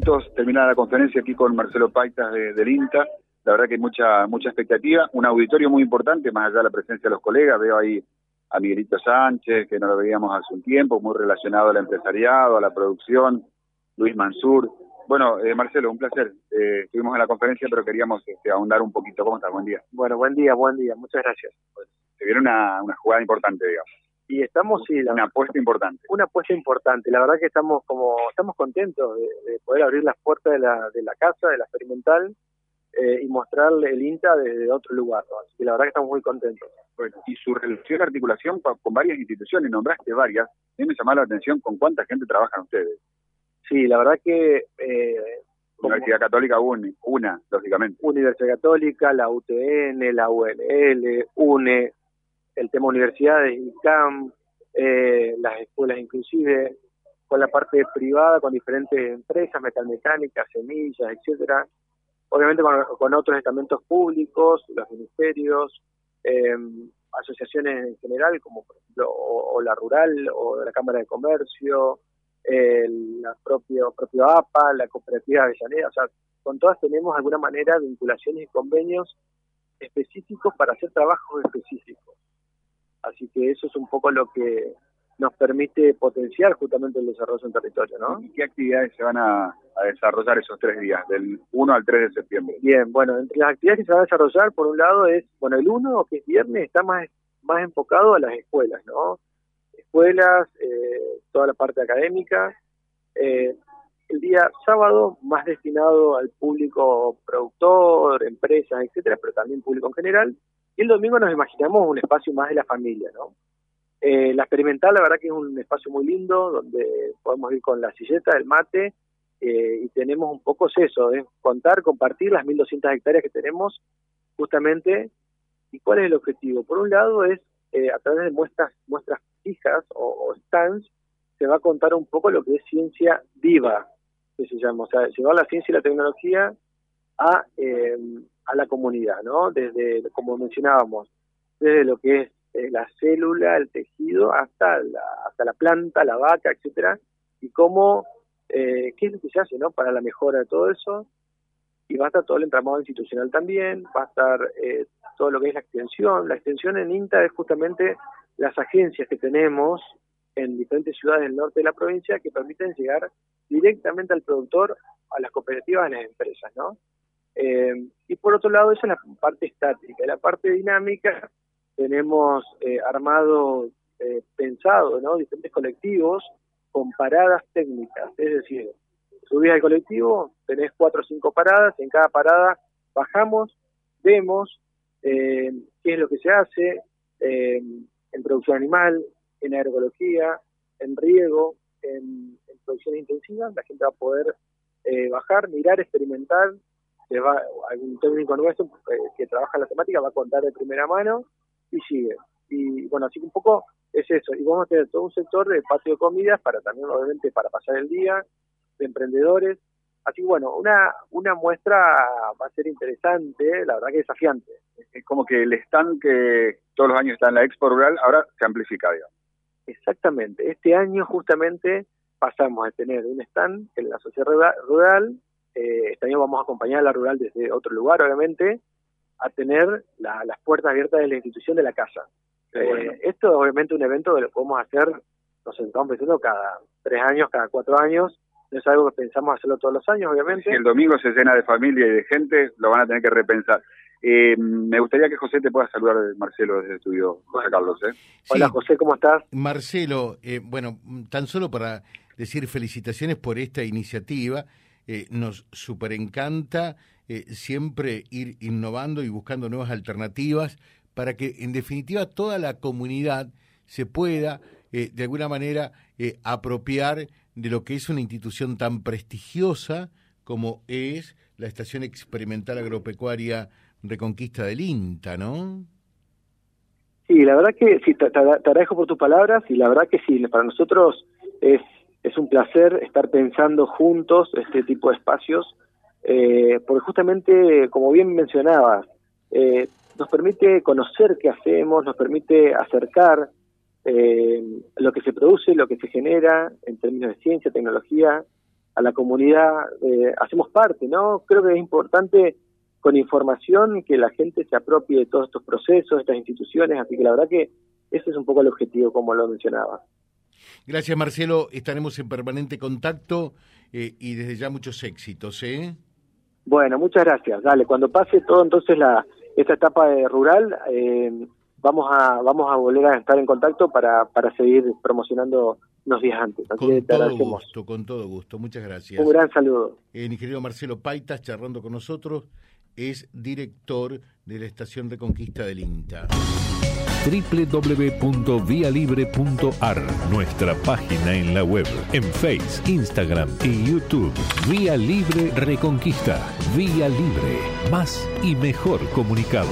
minutos terminada la conferencia aquí con Marcelo Paitas de, del INTA. La verdad que hay mucha, mucha expectativa. Un auditorio muy importante, más allá de la presencia de los colegas. Veo ahí a Miguelito Sánchez, que no lo veíamos hace un tiempo, muy relacionado al empresariado, a la producción. Luis Mansur. Bueno, eh, Marcelo, un placer. Eh, estuvimos en la conferencia, pero queríamos este, ahondar un poquito. ¿Cómo estás? Buen día. Bueno, buen día, buen día. Muchas gracias. se viene una, una jugada importante, digamos y estamos sí una apuesta importante. una apuesta importante. La verdad que estamos como estamos contentos de, poder abrir las puertas de la, de la casa de la experimental eh, y mostrarle el INTA desde otro lugar y la verdad que estamos muy contentos. Bueno y su relación articulación con, varias instituciones nombraste varias. A mí me llamó la atención con cuánta gente trabajan ustedes. Sí la verdad que eh, Universidad Católica una, una, lógicamente. Universidad Católica, la UTN, la UNL, UNE, el tema universidades, ICAM, eh, las escuelas inclusive, con la parte privada, con diferentes empresas, metalmecánicas, semillas, etcétera. Obviamente con, otros estamentos públicos, los ministerios, eh, asociaciones en general, como por ejemplo o, la Rural o la Cámara de Comercio, el la propio, propio APA, la Cooperativa Avellaneda, o sea, con todas tenemos de alguna manera vinculaciones y convenios específicos para hacer trabajos específicos. Así que eso es un poco lo que nos permite potenciar justamente el desarrollo en territorio, ¿no? ¿Y qué actividades se van a, desarrollar esos tres días, del 1 al 3 de septiembre? Bien, bueno, entre las actividades que se van a desarrollar, por un lado es, bueno, el 1, que es viernes, está más, más enfocado a las escuelas, ¿no? Escuelas, eh, toda la parte académica. Eh, el día sábado, más destinado al público productor, empresas, etcétera, pero también público en general. Y el domingo nos imaginamos un espacio más de la familia, ¿no? Eh, la experimental, la verdad que es un espacio muy lindo, donde podemos ir con la silleta, el mate, eh, y tenemos un poco eso, es contar, compartir las 1.200 hectáreas que tenemos, justamente, ¿y cuál es el objetivo? Por un lado es, eh, a través de muestras, muestras fijas o, stands, se va a contar un poco lo que es ciencia viva, que se llama, o sea, llevar la ciencia y la tecnología a, a la comunidad, ¿no? Desde, como mencionábamos, desde lo que es eh, la célula, el tejido, hasta la, hasta la planta, la vaca, etcétera, y cómo, eh, qué es lo que se hace, ¿no? Para la mejora de todo eso, y va a estar todo el entramado institucional también, va a estar eh, todo lo que es la extensión. La extensión en INTA es justamente las agencias que tenemos en diferentes ciudades del norte de la provincia que permiten llegar directamente al productor, a las cooperativas, a las empresas, ¿no? Eh, y por otro lado, esa es la parte estática. La parte dinámica, tenemos eh, armado, eh, pensado, ¿no? Diferentes colectivos con paradas técnicas. Es decir, subís al colectivo, tenés cuatro o cinco paradas, en cada parada bajamos, vemos qué es lo que se hace en producción animal, en agroecología, en riego, en, en producción intensiva. La gente va a poder bajar, mirar, experimentar va, algún técnico nuestro eh, que trabaja en la temática va a contar de primera mano y sigue. Y bueno, así que un poco es eso. Y vamos a tener todo un sector de patio de comidas para también, obviamente, para pasar el día, de emprendedores. Así que bueno, una, una muestra va a ser interesante, la verdad que desafiante. Es como que el stand que todos los años está en la Expo Rural ahora se amplifica, digamos. Exactamente. Este año justamente pasamos a tener un stand en la sociedad rural eh, este año vamos a acompañar a la rural desde otro lugar, obviamente, a tener las puertas abiertas de la institución de la casa. Eh, esto es obviamente un evento que lo podemos hacer, nos estamos pensando cada tres años, cada cuatro años, no es algo que pensamos hacerlo todos los años, obviamente. Si el domingo se llena de familia y de gente, lo van a tener que repensar. Eh, me gustaría que José te pueda saludar, Marcelo, desde el estudio, José Carlos. ¿eh? Hola José, ¿cómo estás? Marcelo, bueno, tan solo para decir felicitaciones por esta iniciativa eh, nos super encanta eh, siempre ir innovando y buscando nuevas alternativas para que en definitiva toda la comunidad se pueda eh, de alguna manera apropiar de lo que es una institución tan prestigiosa como es la Estación Experimental Agropecuaria Reconquista del INTA, ¿no? Sí, la verdad que sí, te, agradezco por tus palabras y la verdad que sí, para nosotros es es un placer estar pensando juntos este tipo de espacios, eh, porque justamente, como bien mencionabas, eh, nos permite conocer qué hacemos, nos permite acercar eh, lo que se produce, lo que se genera en términos de ciencia, tecnología, a la comunidad, eh, hacemos parte, ¿no? Creo que es importante con información que la gente se apropie de todos estos procesos, estas instituciones, así que la verdad que ese es un poco el objetivo, como lo mencionaba. Gracias, Marcelo. Estaremos en permanente contacto eh, y desde ya muchos éxitos, ¿eh? Bueno, muchas gracias. Dale, cuando pase todo entonces la esta etapa de rural, eh, vamos a vamos a volver a estar en contacto para, para seguir promocionando unos días antes. con todo gusto, con todo gusto. Muchas gracias. Un gran saludo. El ingeniero Marcelo Paitas charlando con nosotros es director de la Estación de Conquista del INTA www.vialibre.ar, nuestra página en la web, en Face, Instagram y YouTube. Vía Libre Reconquista. Vía Libre. Más y mejor comunicados.